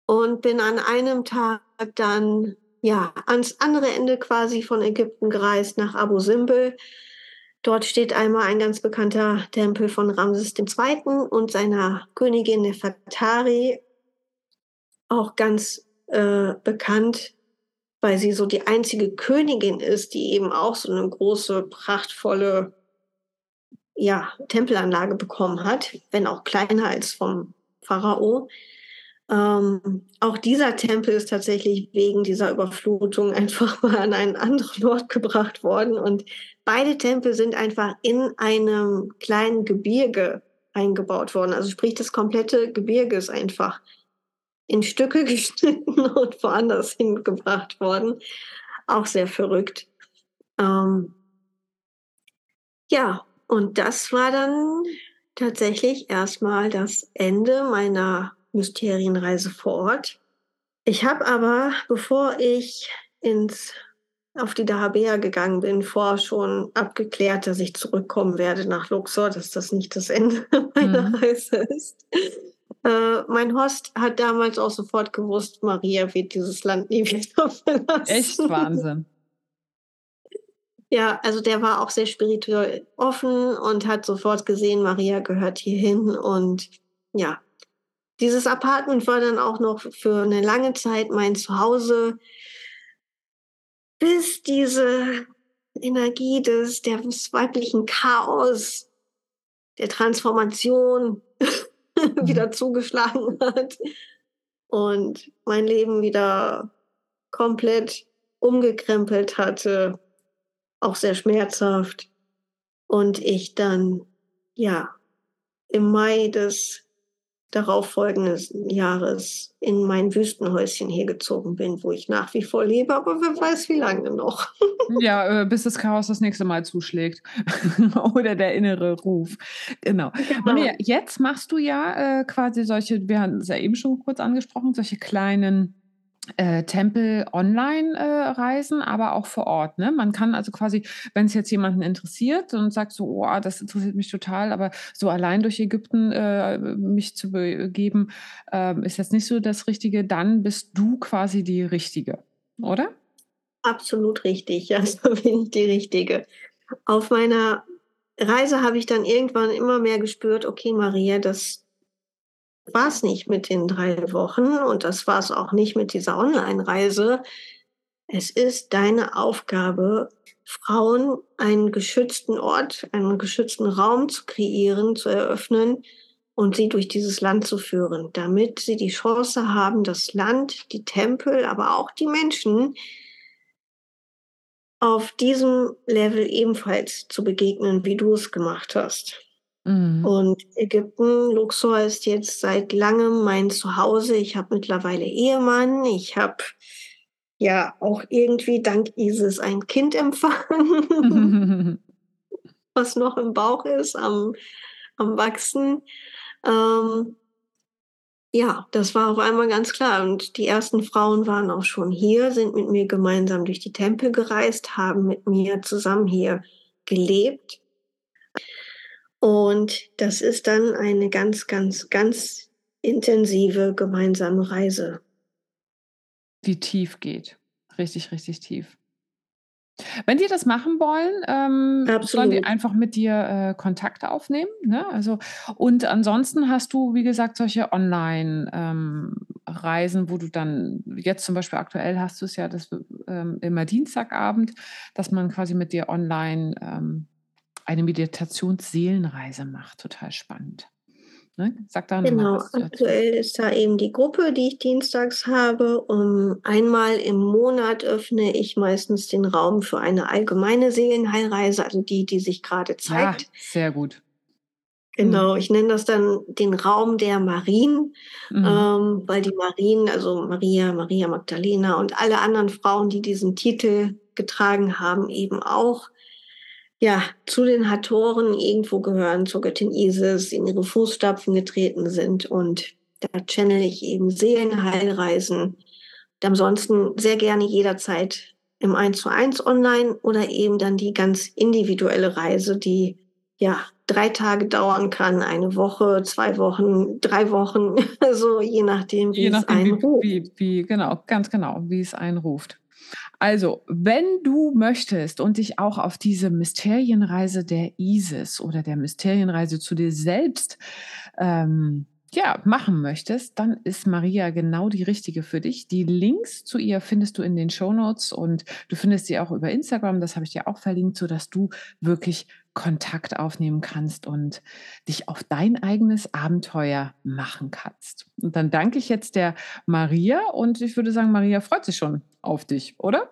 und bin an einem Tag dann ja ans andere Ende quasi von Ägypten gereist nach Abu Simbel. Dort steht einmal ein ganz bekannter Tempel von Ramses II. und seiner Königin Nefertari, auch ganz äh, bekannt, weil sie so die einzige Königin ist, die eben auch so eine große, prachtvolle ja, Tempelanlage bekommen hat, wenn auch kleiner als vom Pharao. Ähm, auch dieser Tempel ist tatsächlich wegen dieser Überflutung einfach mal an einen anderen Ort gebracht worden. Und beide Tempel sind einfach in einem kleinen Gebirge eingebaut worden. Also sprich, das komplette Gebirge ist einfach in Stücke geschnitten und woanders hingebracht worden. Auch sehr verrückt. Ähm, ja, und das war dann tatsächlich erstmal das Ende meiner Mysterienreise vor Ort. Ich habe aber, bevor ich ins, auf die Dahabea gegangen bin, vorher schon abgeklärt, dass ich zurückkommen werde nach Luxor, dass das nicht das Ende meiner mhm. Reise ist. Äh, mein Host hat damals auch sofort gewusst, Maria wird dieses Land nie wieder verlassen. Echt Wahnsinn. Ja, also der war auch sehr spirituell offen und hat sofort gesehen, Maria gehört hierhin. Und ja, dieses Apartment war dann auch noch für eine lange Zeit mein Zuhause, bis diese Energie des, des weiblichen Chaos, der Transformation wieder mhm. zugeschlagen hat und mein Leben wieder komplett umgekrempelt hatte auch sehr schmerzhaft. Und ich dann, ja, im Mai des darauffolgenden Jahres in mein Wüstenhäuschen hier gezogen bin, wo ich nach wie vor lebe, aber wer weiß, wie lange noch. ja, äh, bis das Chaos das nächste Mal zuschlägt. Oder der innere Ruf. Genau. genau. Maria, jetzt machst du ja äh, quasi solche, wir hatten es ja eben schon kurz angesprochen, solche kleinen äh, Tempel online äh, reisen, aber auch vor Ort. Ne? Man kann also quasi, wenn es jetzt jemanden interessiert und sagt so, oh, das interessiert mich total, aber so allein durch Ägypten äh, mich zu begeben, ähm, ist jetzt nicht so das Richtige, dann bist du quasi die Richtige, oder? Absolut richtig, ja, so bin ich die Richtige. Auf meiner Reise habe ich dann irgendwann immer mehr gespürt, okay, Maria, das war es nicht mit den drei Wochen und das war es auch nicht mit dieser Online-Reise. Es ist deine Aufgabe, Frauen einen geschützten Ort, einen geschützten Raum zu kreieren, zu eröffnen und sie durch dieses Land zu führen, damit sie die Chance haben, das Land, die Tempel, aber auch die Menschen auf diesem Level ebenfalls zu begegnen, wie du es gemacht hast. Mhm. Und Ägypten, Luxor ist jetzt seit langem mein Zuhause. Ich habe mittlerweile Ehemann. Ich habe ja auch irgendwie dank Isis ein Kind empfangen, was noch im Bauch ist, am, am Wachsen. Ähm, ja, das war auf einmal ganz klar. Und die ersten Frauen waren auch schon hier, sind mit mir gemeinsam durch die Tempel gereist, haben mit mir zusammen hier gelebt. Und das ist dann eine ganz, ganz, ganz intensive gemeinsame Reise. Die tief geht. Richtig, richtig tief. Wenn die das machen wollen, ähm, sollen die einfach mit dir äh, Kontakt aufnehmen. Ne? Also, und ansonsten hast du, wie gesagt, solche Online-Reisen, ähm, wo du dann, jetzt zum Beispiel aktuell hast du es ja das, ähm, immer Dienstagabend, dass man quasi mit dir online ähm, eine Meditationsseelenreise macht. Total spannend. Ne? Sag da genau, aktuell ist da eben die Gruppe, die ich dienstags habe. Um, einmal im Monat öffne ich meistens den Raum für eine allgemeine Seelenheilreise, also die, die sich gerade zeigt. Ja, sehr gut. Genau, mhm. ich nenne das dann den Raum der Marien, mhm. ähm, weil die Marien, also Maria, Maria Magdalena und alle anderen Frauen, die diesen Titel getragen haben, eben auch ja, zu den Hatoren irgendwo gehören, zur Göttin Isis, in ihre Fußstapfen getreten sind. Und da channel ich eben Seelenheilreisen. Und ansonsten sehr gerne jederzeit im 1 zu 1 online oder eben dann die ganz individuelle Reise, die ja drei Tage dauern kann, eine Woche, zwei Wochen, drei Wochen, also je nachdem, wie je nachdem, es einruft. Wie, wie, wie, genau, ganz genau, wie es einruft. Also, wenn du möchtest und dich auch auf diese Mysterienreise der Isis oder der Mysterienreise zu dir selbst ähm, ja, machen möchtest, dann ist Maria genau die richtige für dich. Die Links zu ihr findest du in den Show Notes und du findest sie auch über Instagram, das habe ich dir auch verlinkt, sodass du wirklich Kontakt aufnehmen kannst und dich auf dein eigenes Abenteuer machen kannst. Und dann danke ich jetzt der Maria und ich würde sagen, Maria freut sich schon auf dich, oder?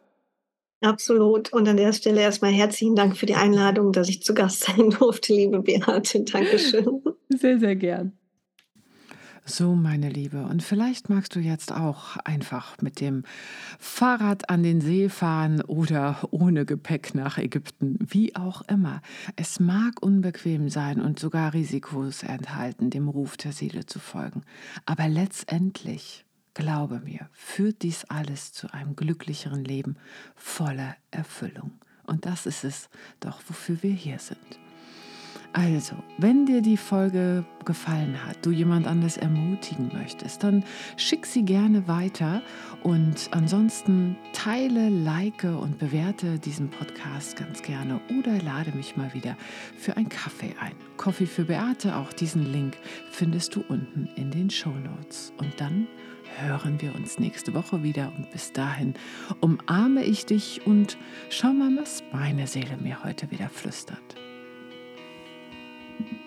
Absolut. Und an der Stelle erstmal herzlichen Dank für die Einladung, dass ich zu Gast sein durfte, liebe Beate. Dankeschön. Sehr, sehr gern. So, meine Liebe, und vielleicht magst du jetzt auch einfach mit dem Fahrrad an den See fahren oder ohne Gepäck nach Ägypten, wie auch immer. Es mag unbequem sein und sogar Risikos enthalten, dem Ruf der Seele zu folgen. Aber letztendlich, glaube mir, führt dies alles zu einem glücklicheren Leben voller Erfüllung. Und das ist es doch, wofür wir hier sind. Also, wenn dir die Folge gefallen hat, du jemand anders ermutigen möchtest, dann schick sie gerne weiter und ansonsten teile, like und bewerte diesen Podcast ganz gerne oder lade mich mal wieder für ein Kaffee ein. Coffee für Beate, auch diesen Link findest du unten in den Show Notes. Und dann hören wir uns nächste Woche wieder und bis dahin umarme ich dich und schau mal, was meine Seele mir heute wieder flüstert. thank you